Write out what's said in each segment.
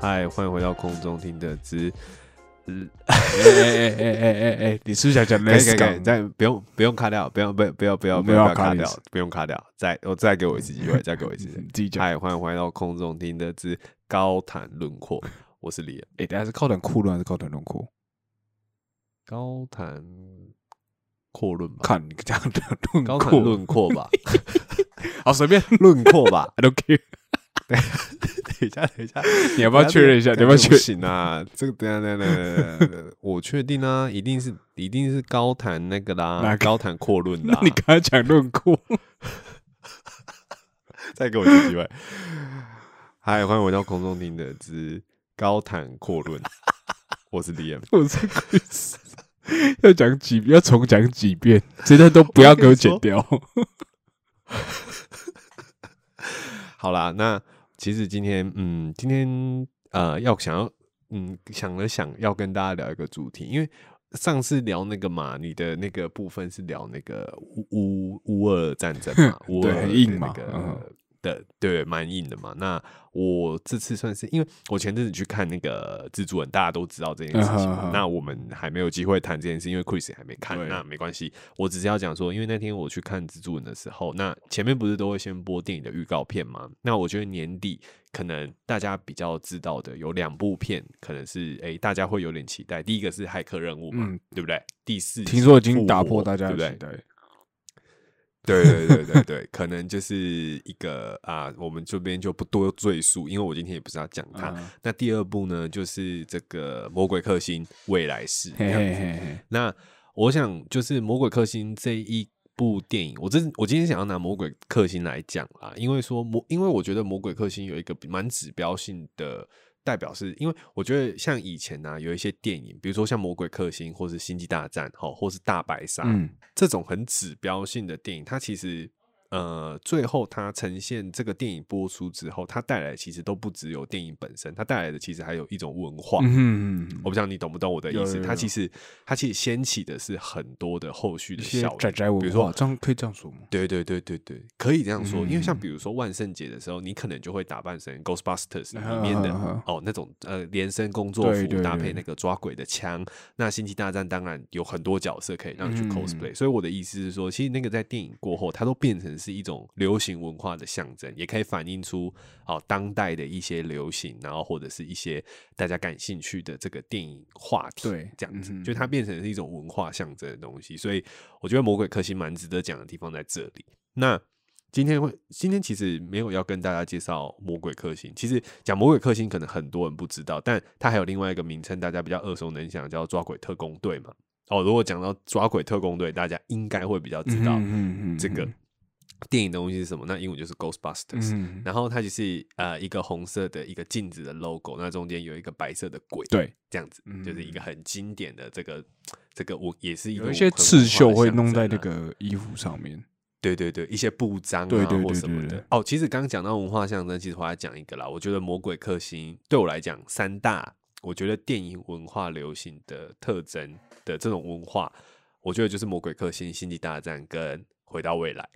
嗨，欢迎回到空中听的之，哎哎哎哎哎，你是不是想讲可以可 Let's 以可以，Go？再不用不用卡掉，不用不不要不要不要卡掉，不用卡掉，再我再给我一次机会，再给我一次。你自己讲。嗨，欢迎回到空中听的之高谈轮廓，我是李恩。哎，等下是高谈阔论还是高谈轮廓？高谈阔论吧，看你这样的论高谈阔，论阔吧，好随便论阔吧。，I don't care。等一下，等一下，你要不要确认一下？你要不要确认？行啊？这个等一下等一下等下我确定啊，一定是一定是高谈那个啦，哪个高谈阔论啦。那你刚才讲论阔，再给我一次机会。嗨，欢迎回到空中听的之高谈阔论，我是 DM。我是 Chris。要讲几要重讲几遍，这段都不要给我剪掉。好啦，那其实今天，嗯，今天呃，要想要，嗯，想了想要跟大家聊一个主题，因为上次聊那个嘛，你的那个部分是聊那个乌乌乌俄战争嘛，乌对俄的很硬嘛那个、嗯的，对，蛮硬的嘛。那我这次算是，因为我前阵子去看那个蜘蛛人，大家都知道这件事情那我们还没有机会谈这件事，因为 Chris 也还没看，那没关系。我只是要讲说，因为那天我去看蜘蛛人的时候，那前面不是都会先播电影的预告片吗？那我觉得年底可能大家比较知道的有两部片，可能是诶、大家会有点期待。第一个是骇客任务嘛，嗯对不对？第四听说已经打破大家对不对？对对对对对，可能就是一个啊，我们这边就不多赘述，因为我今天也不是要讲它。嗯那第二部呢，就是这个《魔鬼克星未来式》这样子。嘿嘿嘿，那我想就是《魔鬼克星》这一部电影，我这我今天想要拿《魔鬼克星》来讲啦，因为说魔，因为我觉得《魔鬼克星》有一个蛮指标性的代表是，因为我觉得像以前呢、有一些电影，比如说像《魔鬼克星》或是《星际大战》哈，或是《大白鲨》嗯这种很指标性的电影，它其实。呃，最后它呈现这个电影播出之后，它带来的其实都不只有电影本身，它带来的其实还有一种文化。嗯我不知道你懂不懂我的意思。有有有它其实它其实掀起的是很多的后续的效应，宅宅文化，比如说这样可以这样说吗？对对对对对，可以这样说。因为像嗯比如说万圣节的时候，你可能就会打扮成 Ghostbusters 嗯里面的哦那种呃连身工作服搭配那个抓鬼的枪。那星际大战当然有很多角色可以让你去嗯 cosplay，、所以我的意思是说，其实那个在电影过后，它都变成是一种流行文化的象征，也可以反映出哦当代的一些流行，然后或者是一些大家感兴趣的这个电影话题。对这样子，嗯就它变成是一种文化象征的东西，所以我觉得魔鬼克星蛮值得讲的地方在这里。那今天会，今天其实没有要跟大家介绍魔鬼克星。其实讲魔鬼克星，可能很多人不知道，但它还有另外一个名称，大家比较耳熟能详，叫抓鬼特工队嘛。哦，如果讲到抓鬼特工队，大家应该会比较知道嗯嗯嗯这个电影的东西是什么。那英文就是 Ghostbusters。嗯，然后它就是呃一个红色的一个镜子的 logo，那中间有一个白色的鬼，对，这样子，就是一个很经典的这个这个我也是一个有一些刺绣会弄在那个衣服上面。对对对，一些布章啊或对对对什么的对对。哦，其实刚刚讲到文化象征，其实我还讲一个啦。我觉得魔鬼克星对我来讲，三大我觉得电影文化流行的特征的这种文化，我觉得就是魔鬼克星、星际大战跟回到未来。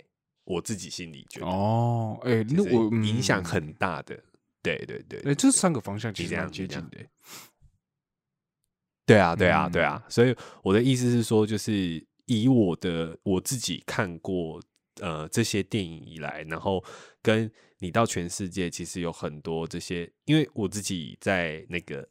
我自己心里觉得，哦，哎，那我影响嗯很大的。对对对，哎，这三个方向其你这样实蛮接近的。对啊，对啊，对嗯啊，所以我的意思是说，就是以我的我自己看过呃这些电影以来，然后跟你到全世界，其实有很多这些，因为我自己在那个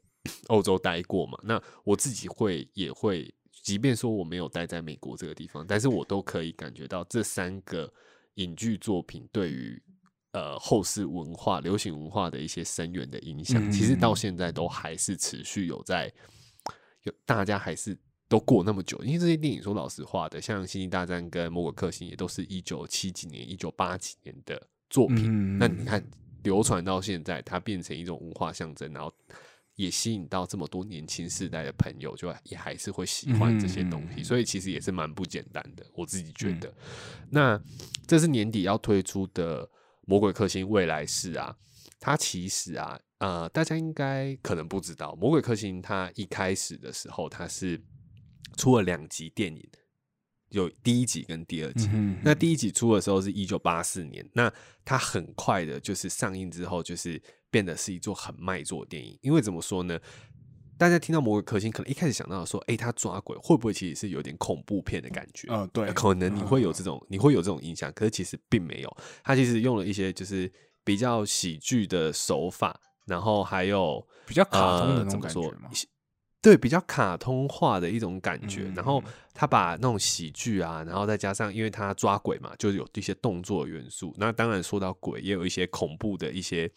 欧洲待过嘛，那我自己会也会，即便说我没有待在美国这个地方，但是我都可以感觉到这三个影剧作品对于。呃，后世文化、流行文化的一些深远的影响，其实到嗯现在都还是持续有在有大家还是都过那么久，因为这些电影说老实话的，像《星际大战》跟《魔鬼克星》也都是一九七几年、一九八几年的作品。嗯那你看流传到现在，它变成一种文化象征，然后也吸引到这么多年轻世代的朋友，就也还是会喜欢这些东西，嗯所以其实也是蛮不简单的，我自己觉得。那这是年底要推出的《魔鬼克星未来式》啊，它其实啊，呃，大家应该可能不知道，《魔鬼克星》它一开始的时候，它是出了两集电影，有第一集跟第二集。嗯那第一集出的时候是一九八四年，那它很快的，就是上映之后，就是变得是一座很卖座的电影。因为怎么说呢？大家听到《魔鬼克星》，可能一开始想到说，哎、他抓鬼会不会其实是有点恐怖片的感觉？呃对可能你会有这种，你会有这种印象，可是其实并没有。他其实用了一些就是比较喜剧的手法，然后还有比较卡通的呃那种感觉嘛。对，比较卡通化的一种感觉。嗯然后他把那种喜剧啊，然后再加上，因为他抓鬼嘛，就是有一些动作元素。那当然说到鬼，也有一些恐怖的一些，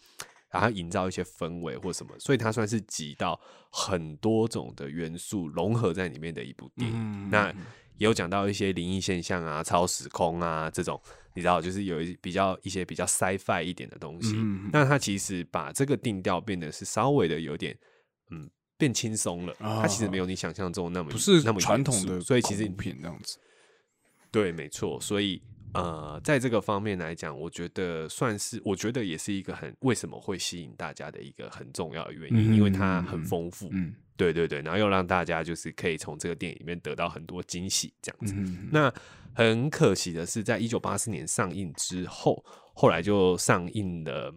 然后营造一些氛围或什么，所以它算是集到很多种的元素融合在里面的一部电影。嗯那也有讲到一些灵异现象啊、超时空啊这种，你知道，就是有一比较一些比较 sci-fi 一点的东西。嗯那它其实把这个定调变得是稍微的有点，嗯，变轻松了。它其实没有你想象中那么不是那么传统的，所以其实片这样子。对，没错。所以呃，在这个方面来讲，我觉得算是，我觉得也是一个很为什么会吸引大家的一个很重要的原因，嗯因为它嗯很丰富。嗯对对对，然后又让大家就是可以从这个电影里面得到很多惊喜，这样子。嗯那很可惜的是，在一九八四年上映之后，后来就上映了。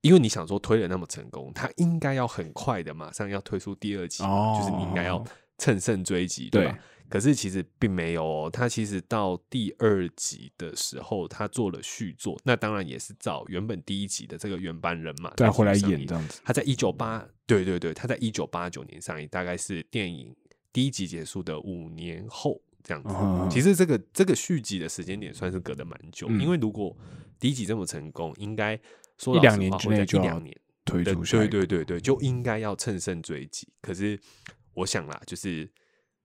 因为你想说推的那么成功，它应该要很快的马上要推出第二集，哦就是你应该要乘胜追击，对吧？对可是其实并没有哦，他其实到第二集的时候，他做了续作，那当然也是找原本第一集的这个原班人马再回来演这样子。他在一九八，对对对，他在一九八九年上映，大概是电影第一集结束的五年后这样子。嗯其实这个这个续集的时间点算是隔得蛮久，嗯因为如果第一集这么成功，应该说两年之内一两年对对对对对，就应该要乘胜追击。可是我想啦，就是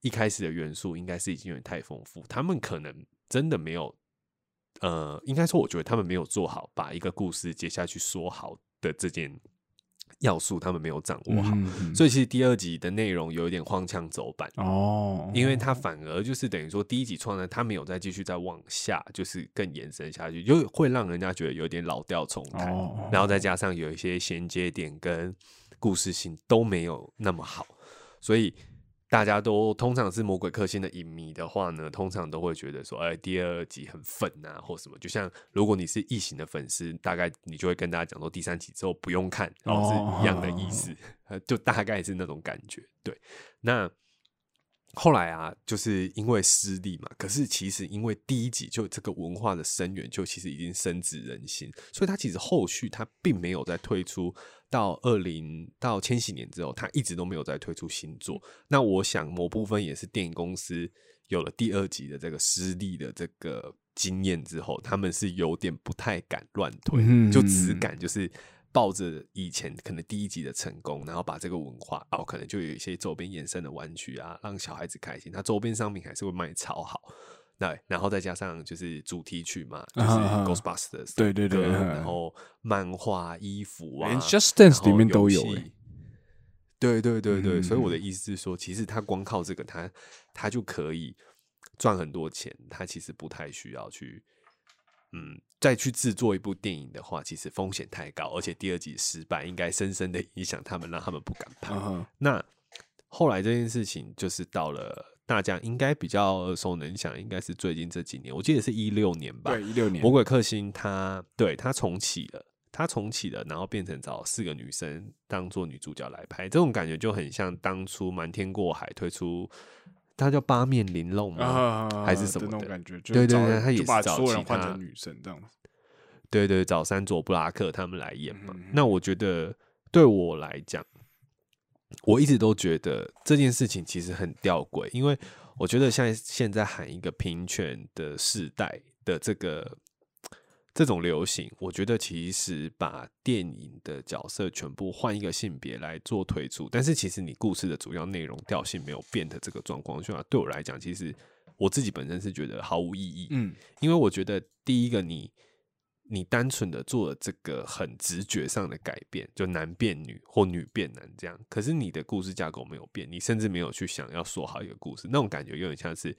一开始的元素应该是已经有点太丰富，他们可能真的没有，呃，应该说我觉得他们没有做好把一个故事接下去说好的这件要素，他们没有掌握好。所以其实第二集的内容有一点荒腔走板，哦，因为它反而就是等于说第一集创呢，它没有再继续再往下，就是更延伸下去，就会让人家觉得有点老调重弹，哦然后再加上有一些衔接点跟故事性都没有那么好，所以大家都通常是魔鬼克星的影迷的话呢，通常都会觉得说，哎，第二集很粉啊，或什么。就像如果你是异形的粉丝，大概你就会跟大家讲说，第三集之后不用看，然后是一样的意思，呃 就大概是那种感觉。对，那。后来啊，就是因为失利嘛，可是其实因为第一集就这个文化的深远，就其实已经深植人心，所以它其实后续它并没有再推出到二零到千禧年之后，它一直都没有再推出新作。那我想某部分也是电影公司有了第二集的这个失利的这个经验之后，他们是有点不太敢乱推，嗯就只敢就是。抱着以前可能第一集的成功，然后把这个文化哦，可能就有一些周边衍生的玩具啊，让小孩子开心。它周边商品还是会卖超好，那然后再加上就是主题曲嘛，就是 Ghostbusters，对对对然后漫画、衣服啊连 Just Dance 然后里面都有欸对对对对，嗯所以我的意思是说，其实他光靠这个，他他就可以赚很多钱，他其实不太需要去。嗯，再去制作一部电影的话，其实风险太高，而且第二集失败，应该深深的影响他们，让他们不敢拍。那后来这件事情就是到了大家应该比较耳熟能详，应该是最近这几年，我记得是一六年吧。对，一六年魔鬼克星它对它重启了，它重启了，然后变成找四个女生当做女主角来拍，这种感觉就很像当初瞒天过海推出，它叫八面玲珑吗？啊，还是什么的那种感觉，就对对他也是找所有人其他换成女生这样子。对对，找山佐布拉克他们来演嘛。嗯那我觉得对我来讲，我一直都觉得这件事情其实很吊诡，因为我觉得像现在喊一个平权的世代的这个这种流行，我觉得其实把电影的角色全部换一个性别来做推出，但是其实你故事的主要内容调性没有变的这个状况下，对我来讲，其实我自己本身是觉得毫无意义。嗯，因为我觉得第一个你你单纯的做了这个很直觉上的改变，就男变女或女变男这样，可是你的故事架构没有变，你甚至没有去想要说好一个故事，那种感觉有点像是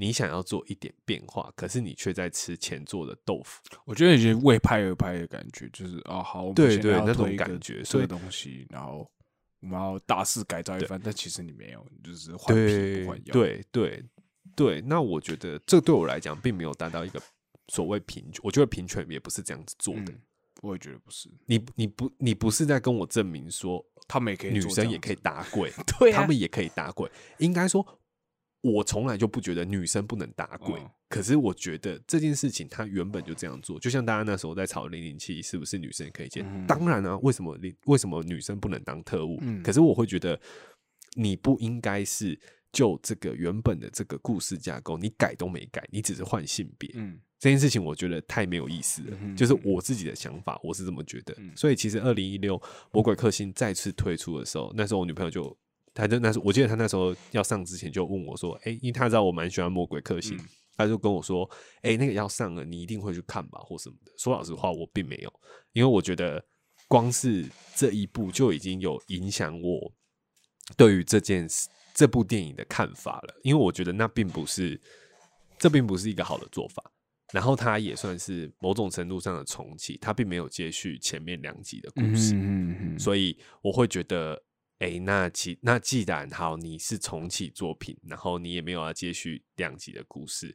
你想要做一点变化，可是你却在吃前做的豆腐。我觉得有些为拍而拍的感觉，就是啊，好，对对那种感觉这所以个东西，然后我们要大肆改造一番，但其实你没有，你就是换皮对不换药。，对对对，那我觉得这对我来讲并没有达到一个所谓平权，我觉得平权也不是这样子做的。嗯，我也觉得不是，你你不你不是在跟我证明说他们也可以女生也可以，打 鬼，对啊他们也可以打鬼。应该说，我从来就不觉得女生不能打鬼。嗯可是我觉得这件事情，它原本就这样做，就像大家那时候在吵零零七是不是女生可以接？嗯当然啊，为什么你为什么女生不能当特务？嗯可是我会觉得，你不应该是就这个原本的这个故事架构，你改都没改，你只是换性别。嗯这件事情我觉得太没有意思了，嗯就是我自己的想法，我是这么觉得。嗯所以其实二零一六魔鬼克星再次推出的时候，那时候我女朋友就，她就那时候我记得他那时候要上之前就问我说：“哎、因为他知道我蛮喜欢魔鬼克星，嗯她就跟我说：‘哎、那个要上了，你一定会去看吧，或什么的。’说老实话，我并没有，因为我觉得光是这一部就已经有影响我对于这件事这部电影的看法了，因为我觉得那并不是这并不是一个好的做法。然后它也算是某种程度上的重启，它并没有接续前面两集的故事，嗯嗯所以我会觉得，哎、那其那既然好，你是重启作品，然后你也没有要接续两集的故事，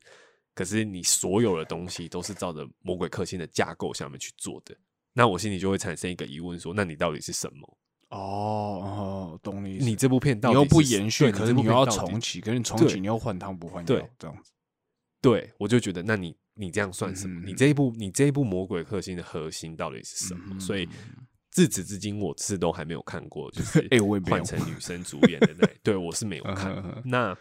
可是你所有的东西都是照着魔鬼克星的架构下面去做的，那我心里就会产生一个疑问说，那你到底是什么？哦哦，懂你意思。你这部片到底你又不是延续，可是你又要重启，可是你重启你又换汤不换药，这样子。对，我就觉得，那你你这样算什么？嗯你这一部你这一部魔鬼克星的核心到底是什么？嗯所以自此至今，我是都还没有看过，就 是哎我换成女生主演的那，对我是没有看。那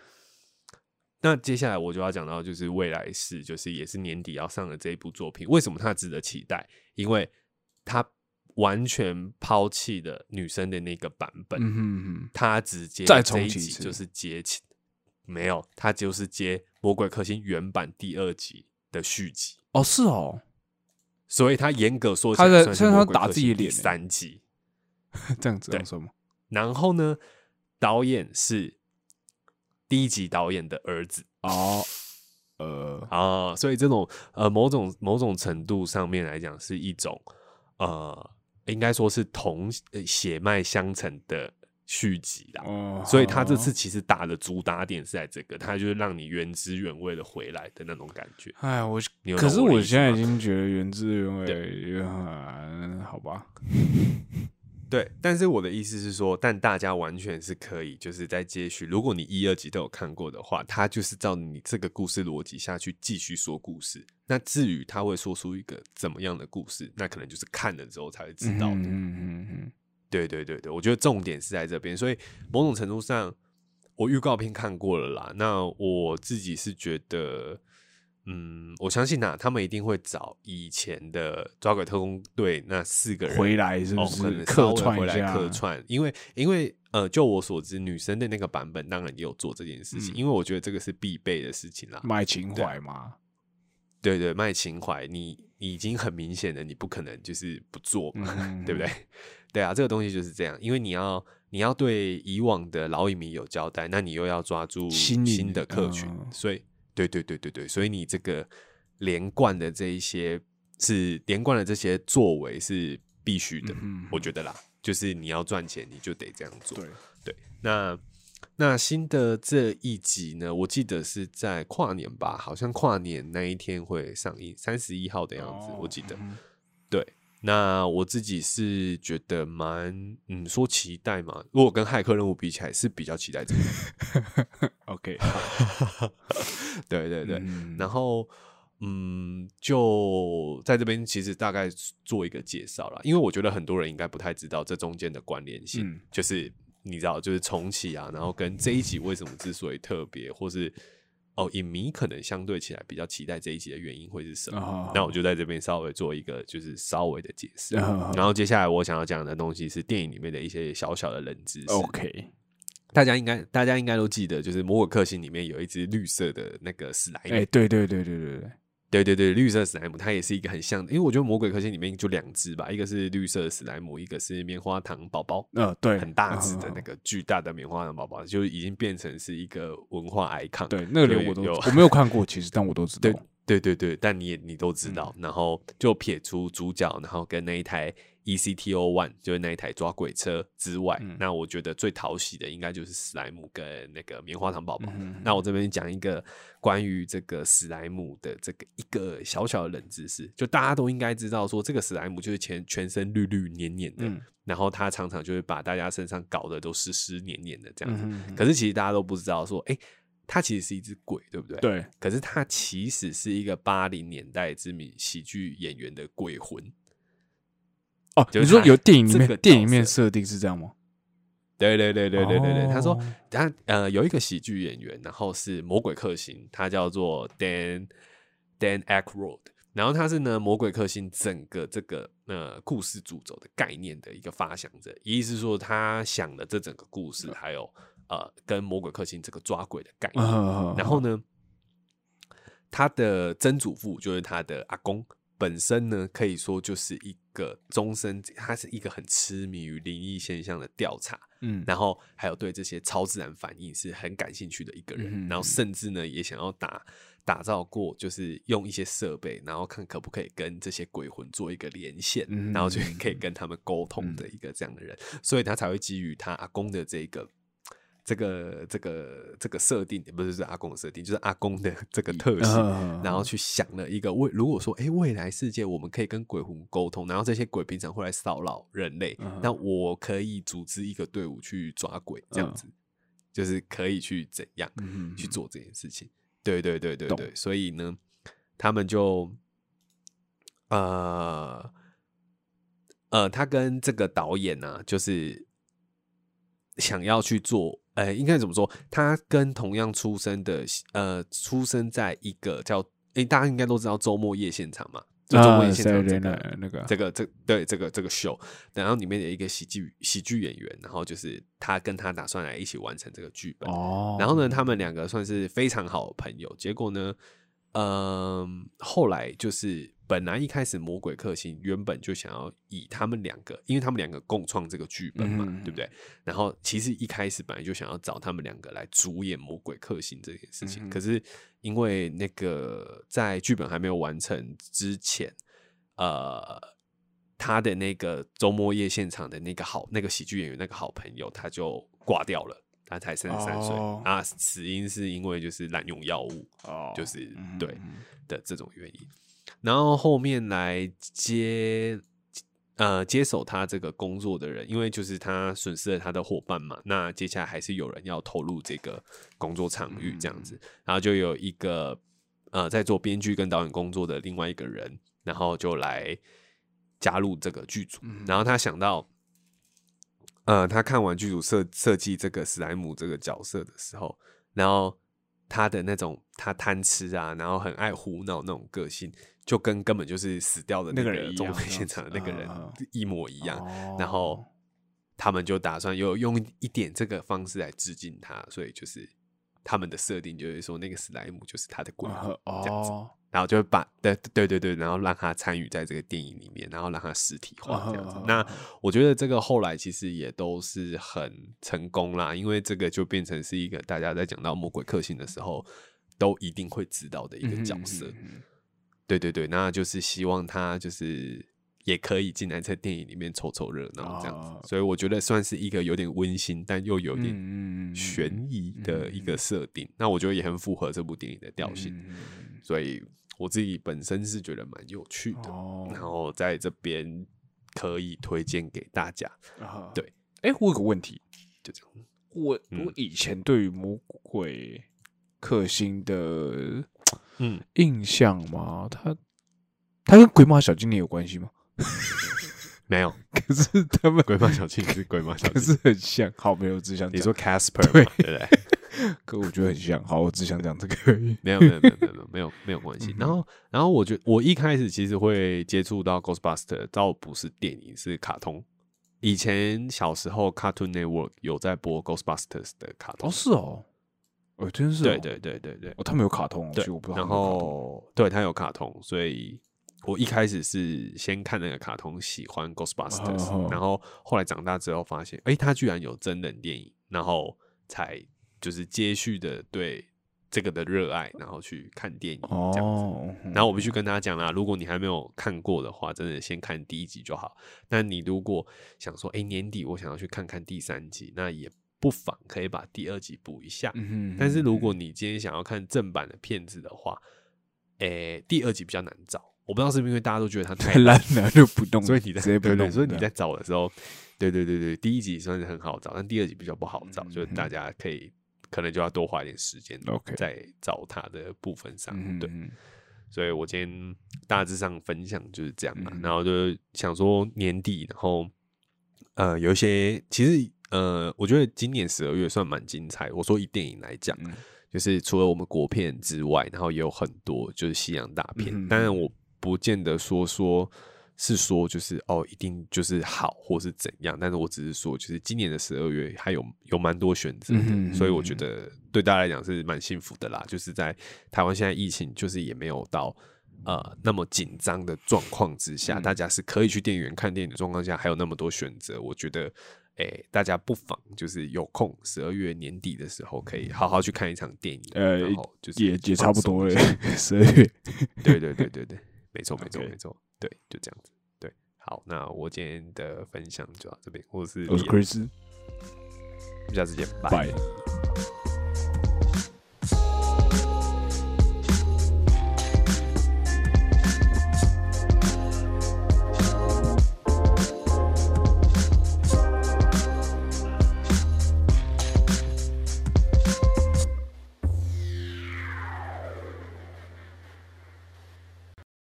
那接下来我就要讲到，就是未来是，就是也是年底要上的这一部作品，为什么它值得期待？因为它完全抛弃了女生的那个版本，嗯哼嗯他直接再这重启就是接起，没有，它就是接《魔鬼克星》原版第二集的续集，哦，是哦，所以他严格说起他在他打自己脸欸三集。这样子对用说吗？然后呢，导演是第一集导演的儿子哦，呃，啊，所以这种呃某种某种程度上面来讲，是一种呃，应该说是同呃血脉相承的续集啦。哦，所以他这次其实打的主打点是在这个，他就是让你原汁原味的回来的那种感觉。哎，我你有可是我现在已经觉得原汁原味，嗯，好吧，对，但是我的意思是说，但大家完全是可以，就是在接续。如果你一、二集都有看过的话，他就是照你这个故事逻辑下去继续说故事。那至于他会说出一个怎么样的故事，那可能就是看了之后才会知道的。嗯嗯嗯对对对对，我觉得重点是在这边，所以某种程度上，我预告片看过了啦。那我自己是觉得，嗯，我相信呐、他们一定会找以前的抓鬼特工队那四个人回来是不哦，可是能客串回来？客串，因为因为呃，就我所知，女生的那个版本当然也有做这件事情，嗯因为我觉得这个是必备的事情啦。卖情怀嘛，对对，卖情怀，你你已经很明显的，你不可能就是不做嘛，嗯对不对？对啊，这个东西就是这样，因为你要你要对以往的老影迷有交代，那你又要抓住新的客群，嗯所以对对对对对，所以你这个连贯的这一些是连贯的这些作为是必须的，嗯我觉得啦，就是你要赚钱，你就得这样做。对，对，那那新的这一集呢，我记得是在跨年吧，好像跨年那一天会上映，三十一号的样子，我记得。嗯对，那我自己是觉得蛮，嗯，说期待嘛，如果跟骇客任务比起来，是比较期待这个。OK，对对 对，嗯然后。嗯，就在这边，其实大概做一个介绍啦，因为我觉得很多人应该不太知道这中间的关联性，嗯就是你知道，就是重启啊，然后跟这一集为什么之所以特别，或是哦，影迷可能相对起来比较期待这一集的原因会是什么？哦那我就在这边稍微做一个就是稍微的解释，哦然后接下来我想要讲的东西是电影里面的一些小小的冷知识。OK，大家应该大家应该都记得，就是《魔鬼克星》里面有一只绿色的那个史莱姆，哎，对对对对对对，对对对，绿色史莱姆它也是一个很像的，因为我觉得魔鬼克星里面就两只吧，一个是绿色史莱姆，一个是棉花糖宝宝，呃，对，很大只的嗯那个巨大的棉花糖宝宝，就已经变成是一个文化 icon。对，那个就连我都有我没有看过，其实但我都知道对。对对对，但你也你都知道，嗯然后就撇出主角，然后跟那一台 E ECTO One 就是那一台抓鬼车之外，嗯那我觉得最讨喜的应该就是史莱姆跟那个棉花糖宝宝。嗯那我这边讲一个关于这个史莱姆的这个一个小小的冷知识，就大家都应该知道说，这个史莱姆就是全全身绿绿黏黏的，嗯然后它常常就会把大家身上搞得都湿湿黏黏的这样子。嗯可是其实大家都不知道说，哎、它其实是一只鬼，对不对？。对，可是它其实是一个八零年代知名喜剧演员的鬼魂。哦，就是你说有电影里这个面电影里面设定是这样吗？对对对对对对对，他说哦他呃有一个喜剧演员，然后是魔鬼克星，他叫做 Dan Dan Aykroyd，然后他是呢魔鬼克星整个这个呃故事主轴的概念的一个发想者，意思是说他想的这整个故事，还有呃跟魔鬼克星这个抓鬼的概念，嗯然后呢，他的曾祖父就是他的阿公。本身呢，可以说就是一个终身，他是一个很痴迷于灵异现象的调查，嗯。然后还有对这些超自然反应是很感兴趣的一个人，嗯然后甚至呢也想要打打造过，就是用一些设备，然后看可不可以跟这些鬼魂做一个连线，嗯然后就可以跟他们沟通的一个这样的人，所以他才会基于他阿公的这个。这个这个这个设定不是是阿公的设定，就是阿公的这个特性，嗯然后去想了一个未，如果说，哎，未来世界我们可以跟鬼魂沟通，然后这些鬼平常会来骚扰人类，嗯那我可以组织一个队伍去抓鬼，这样子，就是可以去怎样嗯去做这件事情。对对对对对，所以呢，他们就，呃呃，他跟这个导演呢、就是想要去做，呃，应该怎么说？他跟同样出生的，呃，出生在一个叫，诶，大家应该都知道周末夜现场嘛，就周末夜现场这个、啊那个这个这对这个这个秀，然后里面的一个喜剧喜剧演员，然后就是他跟他打算来一起完成这个剧本，哦，然后呢，他们两个算是非常好的朋友。结果呢，嗯，后来就是本来一开始魔鬼克星原本就想要以他们两个，因为他们两个共创这个剧本嘛，嗯对不对？然后其实一开始本来就想要找他们两个来主演魔鬼克星这件事情，嗯可是因为那个在剧本还没有完成之前，呃。他的那个周末夜现场的那个好那个喜剧演员那个好朋友，他就挂掉了，他才三十三岁哦啊，死因是因为就是滥用药物，哦就是嗯对的这种原因。然后后面来接呃接手他这个工作的人，因为就是他损失了他的伙伴嘛，那接下来还是有人要投入这个工作场域这样子，然后就有一个呃在做编剧跟导演工作的另外一个人，然后就来加入这个剧组，然后他想到。呃，他看完剧组设设计这个史莱姆这个角色的时候，然后他的那种他贪吃啊，然后很爱胡闹那种个性，就跟根本就是死掉的那个人一中样这样美现场的那个人嗯一模一样。哦然后他们就打算有用一点这个方式来致敬他，所以就是他们的设定就是说那个史莱姆就是他的鬼魂这样子。哦，然后就会把对对对对，然后让他参与在这个电影里面，然后让他实体化这样子。嗯那我觉得这个后来其实也都是很成功啦，因为这个就变成是一个大家在讲到魔鬼克星的时候都一定会知道的一个角色。嗯嗯嗯对对对，那就是希望他就是也可以进来在电影里面凑凑热闹这样子。哦所以我觉得算是一个有点温馨，但又有点悬疑的一个设定。那我觉得也很符合这部电影的调性。所以我自己本身是觉得蛮有趣的，哦然后在这边可以推荐给大家。啊对，哎，我有个问题，就这样，我嗯我以前对于魔鬼克星的嗯，印象嘛，他他跟鬼马小精灵有关系吗？没有，可是他们鬼马小精灵是鬼马小可精灵。是很像。好，没有，只想你说 Casper 嘛，对不对？可我觉得很像。好，我只想讲这个而已。没有，没有，没有，没有，没有，没有关系然后，然后我觉得我一开始其实会接触到 Ghostbuster，倒不是电影，是卡通。以前小时候 Cartoon Network 有在播 Ghostbusters 的卡通哦，，是哦，哦，真是哦对对对对对哦，他们有卡通哦，对我不知道然。后对他有卡通，所以我一开始是先看那个卡通，喜欢 Ghostbusters，、哦然后后来长大之后发现，哎、他居然有真人电影，然后才就是接续的对这个的热爱，然后去看电影这样子。哦，然后我必须跟大家讲啦，如果你还没有看过的话，真的先看第一集就好。那你如果想说，哎、年底我想要去看看第三集，那也不妨可以把第二集补一下。嗯哼但是如果你今天想要看正版的片子的话，诶、第二集比较难找。我不知道是不是因为大家都觉得它太太烂了就不 动，所以你在所以你在找的时候，对对对对，第一集算是很好找，但第二集比较不好找，嗯就是大家可以可能就要多花一点时间 OK 在找它的部分上。对，所以我今天大致上分享就是这样嘛，嗯然后就想说年底，然后呃有一些其实呃，我觉得今年十二月算蛮精彩。我说以电影来讲，嗯就是除了我们国片之外，然后也有很多就是西洋大片。当然，我不见得说说是说就是哦，一定就是好或是怎样，但是我只是说，就是今年的十二月还有有蛮多选择的，嗯哼所以我觉得对大家来讲是蛮幸福的啦。就是在台湾现在疫情就是也没有到。呃，那么紧张的状况之下，嗯大家是可以去电影院看电影的状况下，还有那么多选择，我觉得，诶、大家不妨就是有空十二月年底的时候，可以好好去看一场电影，呃然后就是也也差不多了放松一下，十二月。对对对对对，没错没错没错，对，就这样子。对，好，那我今天的分享就到这边，我是我是 Chris，下次见，拜。拜。